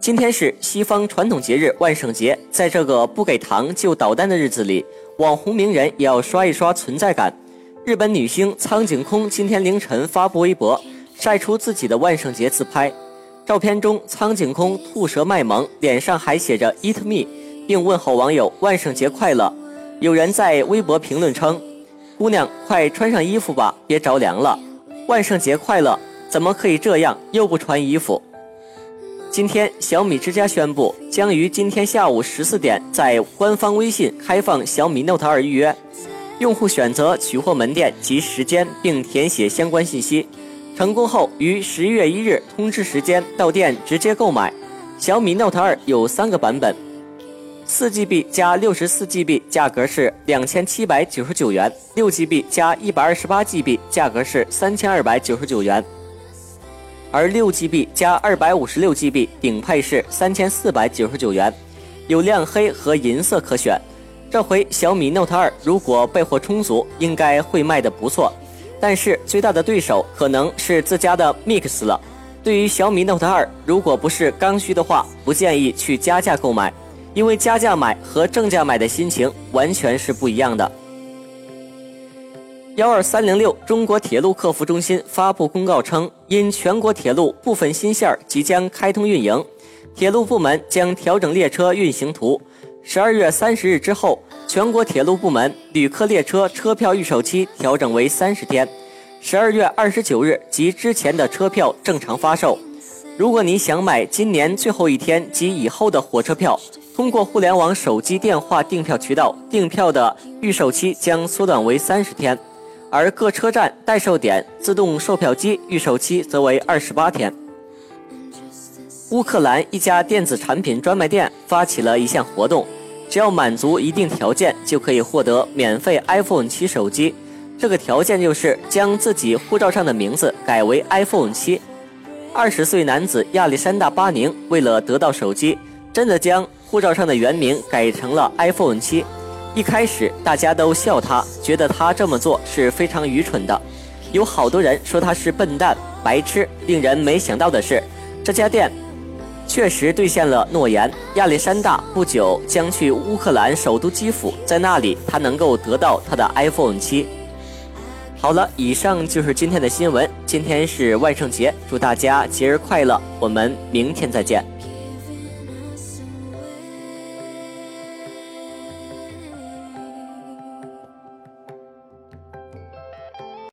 今天是西方传统节日万圣节，在这个不给糖就捣蛋的日子里，网红名人也要刷一刷存在感。日本女星苍井空今天凌晨发布微博，晒出自己的万圣节自拍。照片中，苍井空吐舌卖萌，脸上还写着 “Eat me”，并问候网友万圣节快乐。有人在微博评论称：“姑娘，快穿上衣服吧，别着凉了。”万圣节快乐，怎么可以这样又不穿衣服？今天，小米之家宣布将于今天下午十四点在官方微信开放小米 Note 2预约，用户选择取货门店及时间，并填写相关信息。成功后，于十一月一日通知时间到店直接购买。小米 Note 2有三个版本，四 GB 加六十四 GB 价格是两千七百九十九元，六 GB 加一百二十八 GB 价格是三千二百九十九元，而六 GB 加二百五十六 GB 顶配是三千四百九十九元，有亮黑和银色可选。这回小米 Note 2如果备货充足，应该会卖得不错。但是最大的对手可能是自家的 Mix 了。对于小米 Note 2，如果不是刚需的话，不建议去加价购买，因为加价买和正价买的心情完全是不一样的。幺二三零六中国铁路客服中心发布公告称，因全国铁路部分新线即将开通运营，铁路部门将调整列车运行图。十二月三十日之后。全国铁路部门旅客列车车票预售期调整为三十天，十二月二十九日及之前的车票正常发售。如果你想买今年最后一天及以后的火车票，通过互联网、手机、电话订票渠道订票的预售期将缩短为三十天，而各车站代售点自动售票机预售期则为二十八天。乌克兰一家电子产品专卖店发起了一项活动。只要满足一定条件，就可以获得免费 iPhone 七手机。这个条件就是将自己护照上的名字改为 iPhone 七。二十岁男子亚历山大·巴宁为了得到手机，真的将护照上的原名改成了 iPhone 七。一开始大家都笑他，觉得他这么做是非常愚蠢的。有好多人说他是笨蛋、白痴。令人没想到的是，这家店。确实兑现了诺言。亚历山大不久将去乌克兰首都基辅，在那里他能够得到他的 iPhone 七。好了，以上就是今天的新闻。今天是万圣节，祝大家节日快乐！我们明天再见。